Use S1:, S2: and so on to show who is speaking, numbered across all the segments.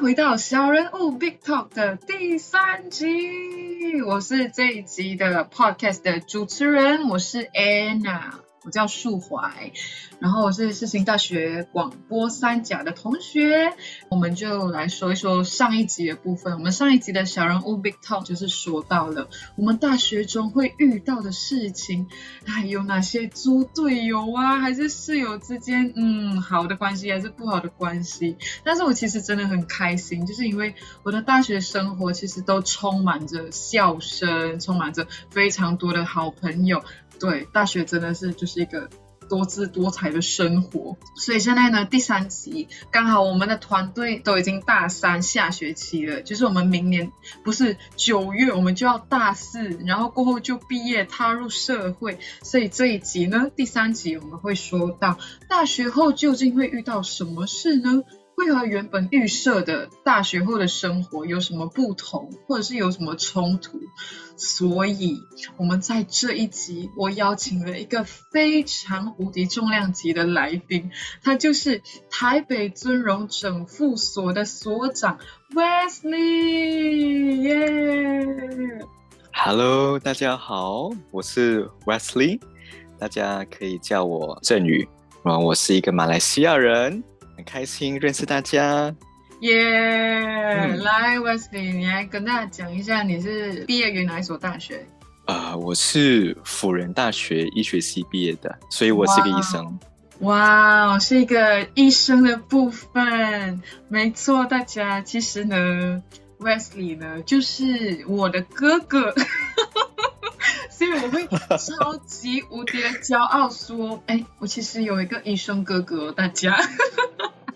S1: 回到小人物 Big Talk 的第三集，我是这一集的 Podcast 的主持人，我是 Anna，我叫树怀。然后我是世新大学广播三甲的同学，我们就来说一说上一集的部分。我们上一集的小人物 Big Talk 就是说到了我们大学中会遇到的事情，还有哪些猪队友啊，还是室友之间嗯好的关系，还是不好的关系。但是我其实真的很开心，就是因为我的大学生活其实都充满着笑声，充满着非常多的好朋友。对，大学真的是就是一个。多姿多彩的生活，所以现在呢，第三集刚好我们的团队都已经大三下学期了，就是我们明年不是九月，我们就要大四，然后过后就毕业踏入社会，所以这一集呢，第三集我们会说到大学后究竟会遇到什么事呢？会和原本预设的大学后的生活有什么不同，或者是有什么冲突？所以，我们在这一集，我邀请了一个非常无敌重量级的来宾，他就是台北尊荣整复所的所长 Wesley。耶
S2: ！Hello，大家好，我是 Wesley，大家可以叫我振宇。啊，我是一个马来西亚人。很开心认识大家，
S1: 耶！来，Wesley，你来跟大家讲一下，你是毕业于哪一所大学？
S2: 啊，我是辅仁大学医学系毕业的，所以我是个医生。
S1: 哇，是一个医生的部分，没错。大家其实呢，Wesley 呢就是我的哥哥。所以我会超级无敌的骄傲说，哎，我其实有一个医生哥哥，大家。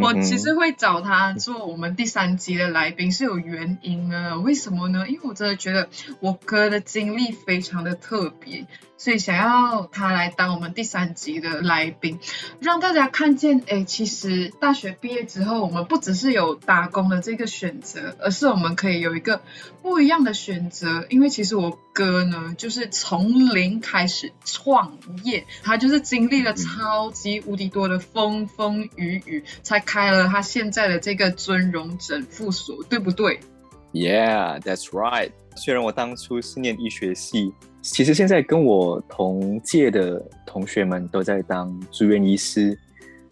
S1: 我其实会找他做我们第三集的来宾是有原因的，为什么呢？因为我真的觉得我哥的经历非常的特别。所以想要他来当我们第三集的来宾，让大家看见，哎，其实大学毕业之后，我们不只是有打工的这个选择，而是我们可以有一个不一样的选择。因为其实我哥呢，就是从零开始创业，他就是经历了超级无敌多的风风雨雨，才开了他现在的这个尊荣整复所，对不对
S2: ？Yeah, that's right. 虽然我当初是念医学系。其实现在跟我同届的同学们都在当住院医师，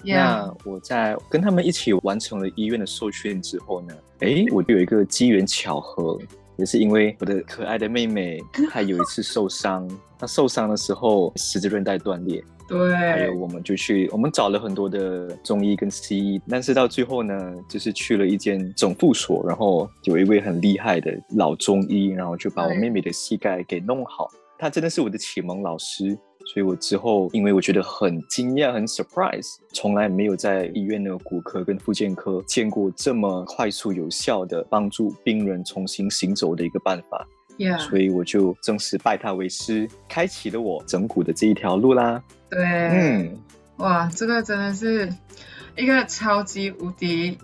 S2: 那我在跟他们一起完成了医院的授训之后呢，哎，我就有一个机缘巧合，也是因为我的可爱的妹妹，她有一次受伤，她受伤的时候十字韧带断裂。
S1: 对，
S2: 还有我们就去，我们找了很多的中医跟西医，但是到最后呢，就是去了一间总复所，然后有一位很厉害的老中医，然后就把我妹妹的膝盖给弄好。他真的是我的启蒙老师，所以我之后因为我觉得很惊讶、很 surprise，从来没有在医院的骨科跟复健科见过这么快速有效的帮助病人重新行走的一个办法。所以我就正式拜他为师，开启了我整骨的这一条路啦。
S1: 对，嗯，哇，这个真的是。一个超级无敌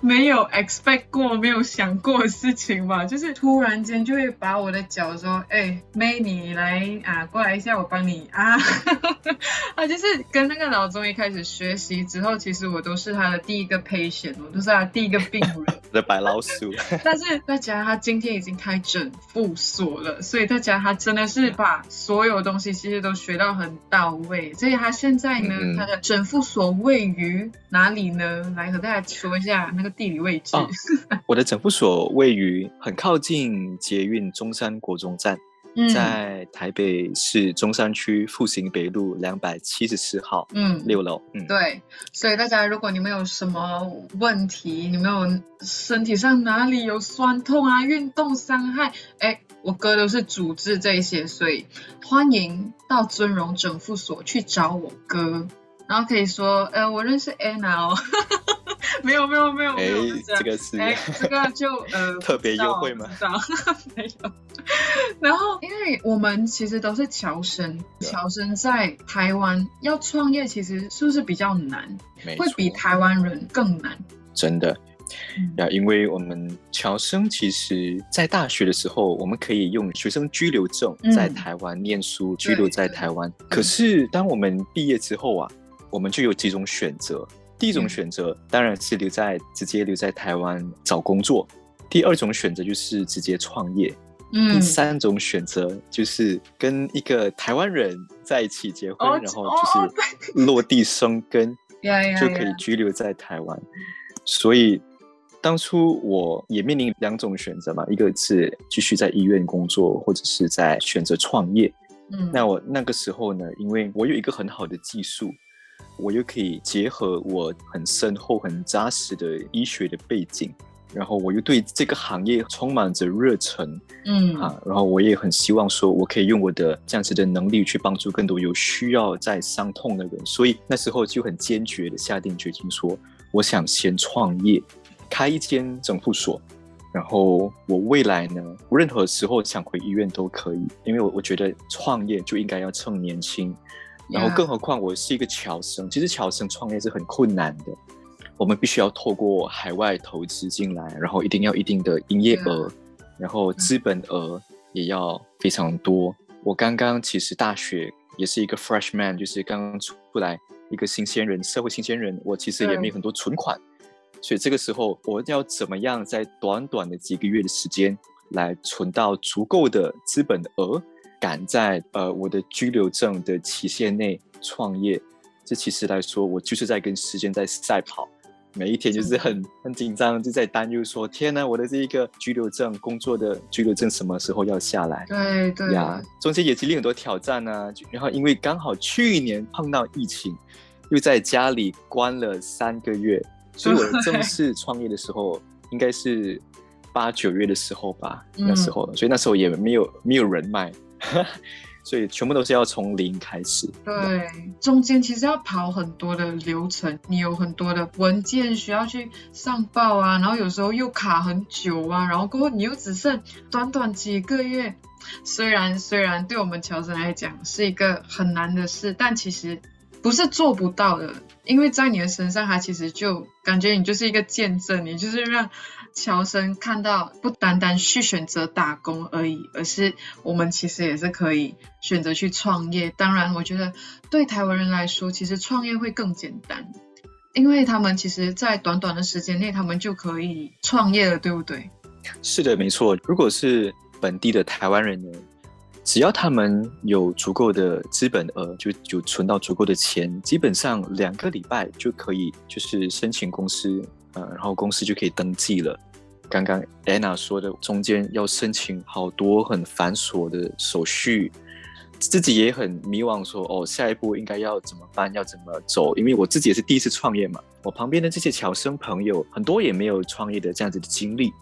S1: 没有 expect 过、没有想过的事情吧，就是突然间就会把我的脚说：“哎，妹，你来啊，过来一下，我帮你啊。”啊，就是跟那个老中医开始学习之后，其实我都是他的第一个 patient，我都是他第一个病人。
S2: 的白老鼠。
S1: 但是大家他今天已经开诊复所了，所以大家他真的是把所有东西其实都学到很到位。所以他现在呢，他的诊复所位。位于哪里呢？来和大家说一下那个地理位置。
S2: 我的整复所位于很靠近捷运中山国中站，在台北市中山区复兴北路两百七十四号，嗯，六楼。
S1: 嗯，对。所以大家，如果你们有什么问题，你们有身体上哪里有酸痛啊，运动伤害，哎，我哥都是主治这些，所以欢迎到尊荣整复所去找我哥。然后可以说，呃，我认识 Anna 哦，没有没有没有没有，
S2: 这个是，
S1: 哎，这个就呃
S2: 特别优惠吗？
S1: 没有。然后，因为我们其实都是侨生，侨生在台湾要创业，其实是不是比较难？会比台湾人更难？
S2: 真的，呀，因为我们侨生其实，在大学的时候，我们可以用学生居留证在台湾念书，居留在台湾。可是，当我们毕业之后啊。我们就有几种选择，第一种选择当然是留在直接留在台湾找工作，第二种选择就是直接创业，
S1: 嗯。
S2: 第三种选择就是跟一个台湾人在一起结婚，
S1: 哦
S2: 然后就是落地生根，就可以居留在台湾。所以当初我也面临两种选择嘛，一个是继续在医院工作，或者是在选择创业。
S1: 嗯。
S2: 那我那个时候呢，因为我有一个很好的技术，我又可以结合我很深厚、很扎实的医学的背景，然后我又对这个行业充满着热忱
S1: 嗯
S2: 啊，然后我也很希望说，我可以用我的这样子的能力去帮助更多有需要在伤痛的人，所以那时候就很坚决的下定决心说，我想先创业，开一间整复所。然后我未来呢，任何时候想回医院都可以，因为我我觉得创业就应该要趁年轻，然后更何况我是一个侨生，其实侨生创业是很困难的，我们必须要透过海外投资进来，然后一定要一定的营业额，然后资本额也要非常多。我刚刚其实大学也是一个 freshman，就是刚刚出来一个新鲜人，社会新鲜人，我其实也没有很多存款，所以这个时候我要怎么样在短短的几个月的时间来存到足够的资本额，赶在呃我的居留证的期限内创业？这其实来说，我就是在跟时间在赛跑。每一天就是很很紧张，就在担忧说：天呐，我的这一个居留证工作的居留证什么时候要下来？
S1: 对对
S2: 呀，中间也经历很多挑战啊。然后因为刚好去年碰到疫情，又在家里关了三个月，所以我正 式创业的时候应该是八九月的时候吧，那时候，所以那时候也没有没有人脉，所以全部都是要从零开始。
S1: 对，中间其实要跑很多的流程，你有很多的文件需要去上报啊，然后有时候又卡很久啊，然后过后你又只剩短短几个月。虽然虽然对我们乔生来讲是一个很难的事，但其实不是做不到的，因为在你的身上，它其实就感觉你就是一个见证，你就是让乔生看到不单单去选择打工而已，而是我们其实也是可以选择去创业。当然，我觉得对台湾人来说，其实创业会更简单，因为他们其实在短短的时间内，他们就可以创业了，对不对？
S2: 是的，没错。如果是本地的台湾人呢，只要他们有足够的资本额，就就存到足够的钱，基本上两个礼拜就可以，就是申请公司，呃，然后公司就可以登记了。刚刚 Anna 说的，中间要申请好多很繁琐的手续，自己也很迷惘说，哦，下一步应该要怎么办，要怎么走？因为我自己也是第一次创业嘛，我旁边的这些侨生朋友很多也没有创业的这样子的经历。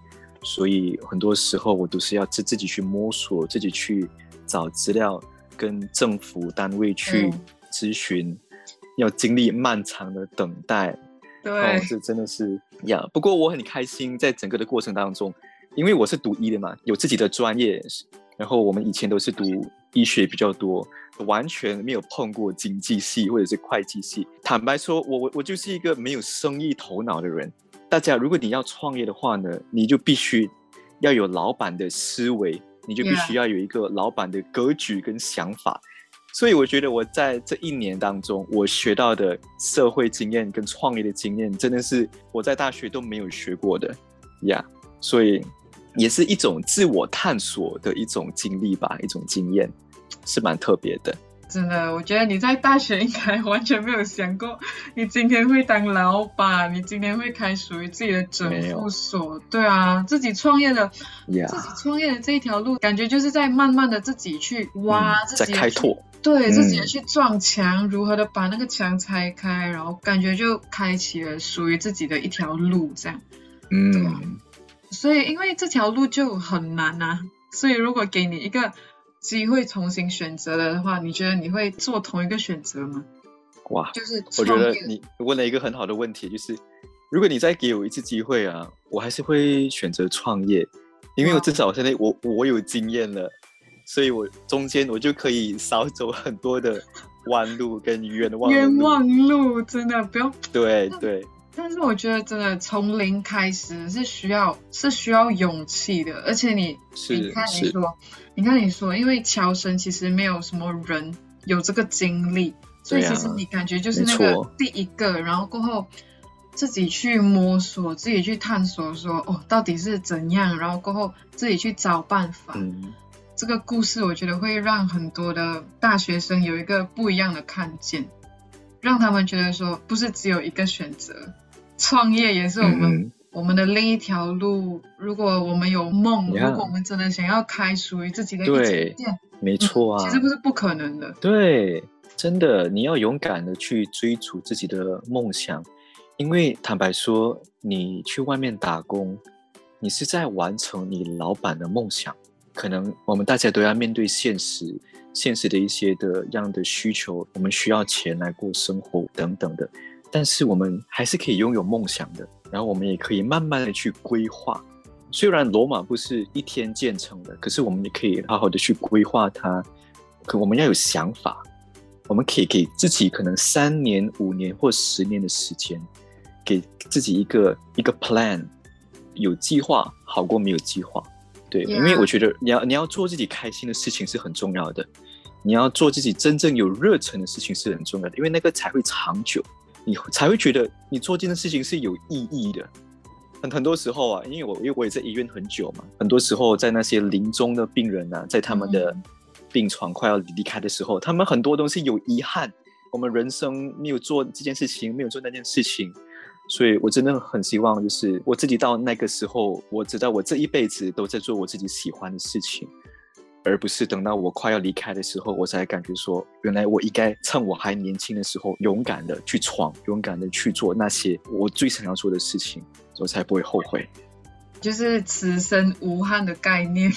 S2: 所以很多时候我都是要自自己去摸索，自己去找资料，跟政府单位去
S1: 嗯
S2: 咨询，要经历漫长的等待。
S1: 对，
S2: 哦，这真的是呀。不过我很开心，在整个的过程当中，因为我是读医的嘛，有自己的专业，然后我们以前都是读医学比较多，完全没有碰过经济系或者是会计系。坦白说，我我我就是一个没有生意头脑的人。大家，如果你要创业的话呢，你就必须要有老板的思维，你就必须要有一个老板的格局跟想法。所以我觉得我在这一年当中，我学到的社会经验跟创业的经验，真的是我在大学都没有学过的呀。所以也是一种自我探索的一种经历吧，一种经验，是蛮特别的。
S1: 真的，我觉得你在大学应该完全没有想过，你今天会当老板，你今天会开属于自己的整复所。对啊，自己创业的
S2: Yeah
S1: 自己创业的这一条路，感觉就是在慢慢的自己去挖，自己去
S2: 开拓。
S1: 对
S2: 嗯
S1: 自己去撞墙，如何的把那个墙拆开，然后感觉就开启了属于自己的一条路，这样。
S2: 嗯，
S1: 所以因为这条路就很难啊，所以如果给你一个机会重新选择的话，你觉得你会做同一个选择吗？
S2: 哇，
S1: 就是
S2: 我觉得你问了一个很好的问题，就是如果你再给我一次机会啊，我还是会选择创业，因为我至少现在我我有经验了，所以我中间我就可以少走很多的弯路跟冤枉
S1: 冤枉路真的不用。
S2: 对对，
S1: 但是我觉得真的从零开始是需要是需要勇气的，而且你你看你说，你看你说，因为乔生其实没有什么人有这个经历，所以其实你感觉就是那个第一个，然后过后自己去摸索，自己去探索，说哦，到底是怎样，然后过后自己去找办法。
S2: 嗯，
S1: 这个故事我觉得会让很多的大学生有一个不一样的看见，让他们觉得说，不是只有一个选择，创业也是我们、
S2: 嗯
S1: 我们的另一条路。如果我们有梦如果我们真的想要开属于自己的一
S2: 对
S1: 间店，
S2: 没错啊，
S1: 其实不是不可能的。
S2: 对，真的，你要勇敢的去追逐自己的梦想，因为坦白说，你去外面打工，你是在完成你老板的梦想。可能我们大家都要面对现实，现实的一些的样的需求，我们需要钱来过生活等等的。但是我们还是可以拥有梦想的，然后我们也可以慢慢的去规划。虽然罗马不是一天建成的，可是我们也可以好好的去规划它。可我们要有想法，我们可以给自己可能三年、五年或十年的时间，给自己一个一个 plan，有计划好过没有计划。对.因为我觉得你要你要做自己开心的事情是很重要的，你要做自己真正有热忱的事情是很重要的，因为那个才会长久，你才会觉得你做这件事情是有意义的。很很多时候啊，因为我因为我也在医院很久嘛，很多时候在那些临终的病人啊，在他们的
S1: 嗯
S2: 病床快要离开的时候，他们很多东西有遗憾，我们人生没有做这件事情，没有做那件事情，所以我真的很希望，就是我自己到那个时候，我知道我这一辈子都在做我自己喜欢的事情，而不是等到我快要离开的时候，我才感觉说，原来我应该趁我还年轻的时候，勇敢的去闯，勇敢的去做那些我最想要做的事情，我才不会后悔。
S1: 就是此生无憾的概念。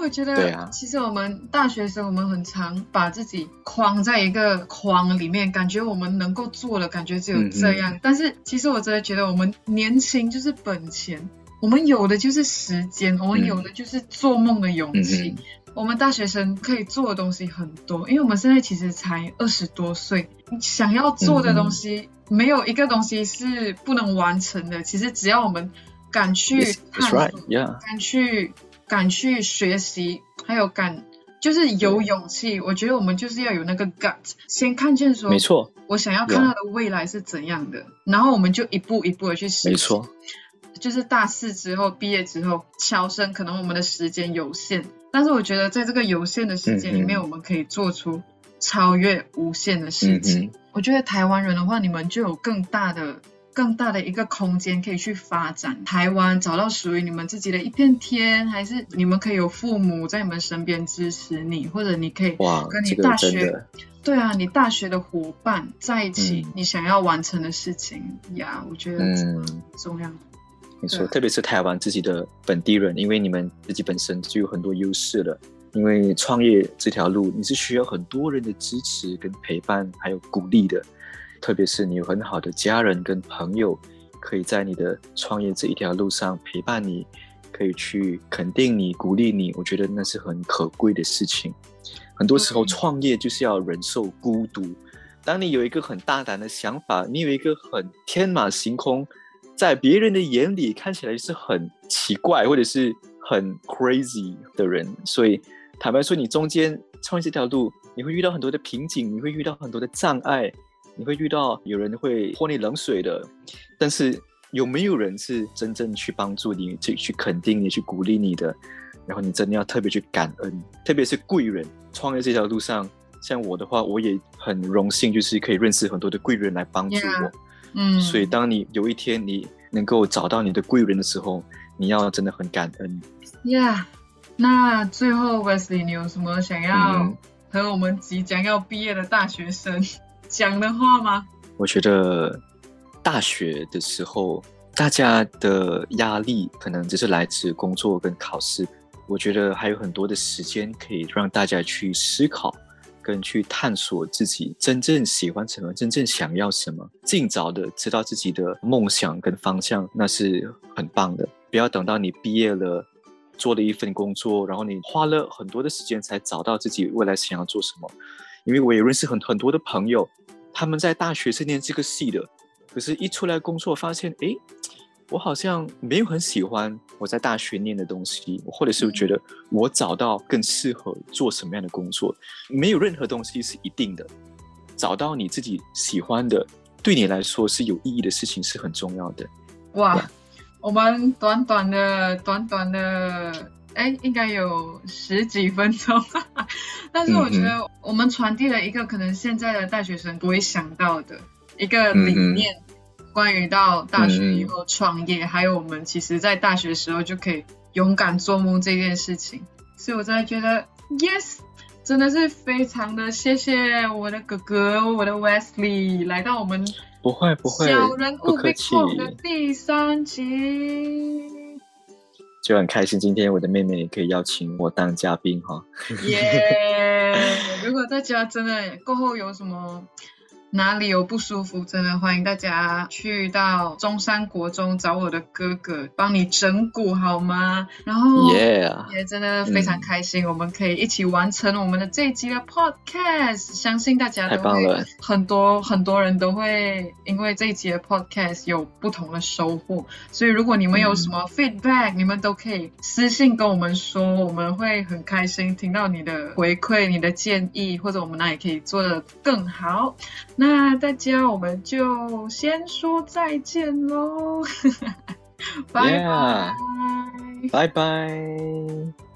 S1: 我觉得，其实我们大学生，我们很常把自己框在一个框里面，感觉我们能够做的，感觉只有这样。但是其实我真的觉得，我们年轻就是本钱，我们有的就是时间，我们有的就是做梦的勇
S2: 嗯
S1: 气。
S2: 嗯
S1: 我们大学生可以做的东西很多，因为我们现在其实才二十多岁，你想要做的东西、没有一个东西是不能完成的。其实只要我们敢去探索.敢去敢去学习，还有敢就是有勇气。我觉得我们就是要有那个 gut，先看见说，
S2: 没错，
S1: 我想要看到的未来是怎样的，然后我们就一步一步的去实现。
S2: 没错，
S1: 就是大四之后毕业之后，乔生可能我们的时间有限，但是我觉得在这个有限的时间里面，
S2: 嗯嗯
S1: 我们可以做出超越无限的事情。
S2: 嗯
S1: 我觉得台湾人的话，你们就有更大的。更大的一个空间可以去发展台湾，找到属于你们自己的一片天，还是你们可以有父母在你们身边支持你，或者你可以，跟你大学，对啊，你大学的伙伴在一起，
S2: 嗯
S1: 你想要完成的事情呀我觉得重要。
S2: 没错，特别是台湾自己的本地人，因为你们自己本身就有很多优势了。因为创业这条路，你是需要很多人的支持、跟陪伴，还有鼓励的。特别是你有很好的家人跟朋友，可以在你的创业这一条路上陪伴你，可以去肯定你、鼓励你。我觉得那是很可贵的事情。很多时候创业就是要忍受孤独。当你有一个很大胆的想法，你有一个很天马行空，在别人的眼里看起来是很奇怪或者是很 crazy 的人，所以坦白说，你中间创业这条路，你会遇到很多的瓶颈，你会遇到很多的障碍，你会遇到有人会泼你冷水的，但是有没有人是真正去帮助你、去去肯定你、去鼓励你的？然后你真的要特别去感恩，特别是贵人。创业这条路上，像我的话，我也很荣幸，就是可以认识很多的贵人来帮助我。
S1: 嗯，
S2: 所以，当你有一天你能够找到你的贵人的时候，你要真的很感恩。
S1: Yeah，那最后 Wesley，你有什么想要
S2: 嗯
S1: 和我们即将要毕业的大学生讲的话吗？
S2: 我觉得大学的时候，大家的压力可能只是来自工作跟考试。我觉得还有很多的时间可以让大家去思考，跟去探索自己真正喜欢什么，真正想要什么，尽早的知道自己的梦想跟方向，那是很棒的。不要等到你毕业了，做了一份工作，然后你花了很多的时间才找到自己未来想要做什么。因为我也认识很很多的朋友，他们在大学是念这个系的，可是一出来工作发现，诶，我好像没有很喜欢我在大学念的东西，或者是觉得我找到更适合做什么样的工作。没有任何东西是一定的，找到你自己喜欢的，对你来说是有意义的事情是很重要的。
S1: 哇，我们短短的、短短的，哎，应该有十几分钟，但是我觉得我们传递了一个可能现在的大学生不会想到的一个理念，关于到大学以后创业，还有我们其实在大学时候就可以勇敢做梦这件事情，所以我真的觉得，yes。真的是非常的谢谢我的哥哥，我的 Wesley 来到我们
S2: 不会不会
S1: 小人物
S2: Big
S1: Talk 的第三集，
S2: 就很开心。今天我的妹妹也可以邀请我当嘉宾哈。
S1: 耶！如果大家真的过后有什么。哪里有不舒服，真的欢迎大家去到中山国中找我的哥哥帮你整蛊好吗？然后也真的非常开心，我们可以一起完成我们的这一集的 podcast。相信大家都会很多很多人都会因为这一集的 podcast 有不同的收获。所以如果你们有什么 feedback，你们都可以私信跟我们说，我们会很开心听到你的回馈、你的建议，或者我们哪里可以做的更好。那大家，我们就先说再见喽，拜拜，
S2: 拜拜。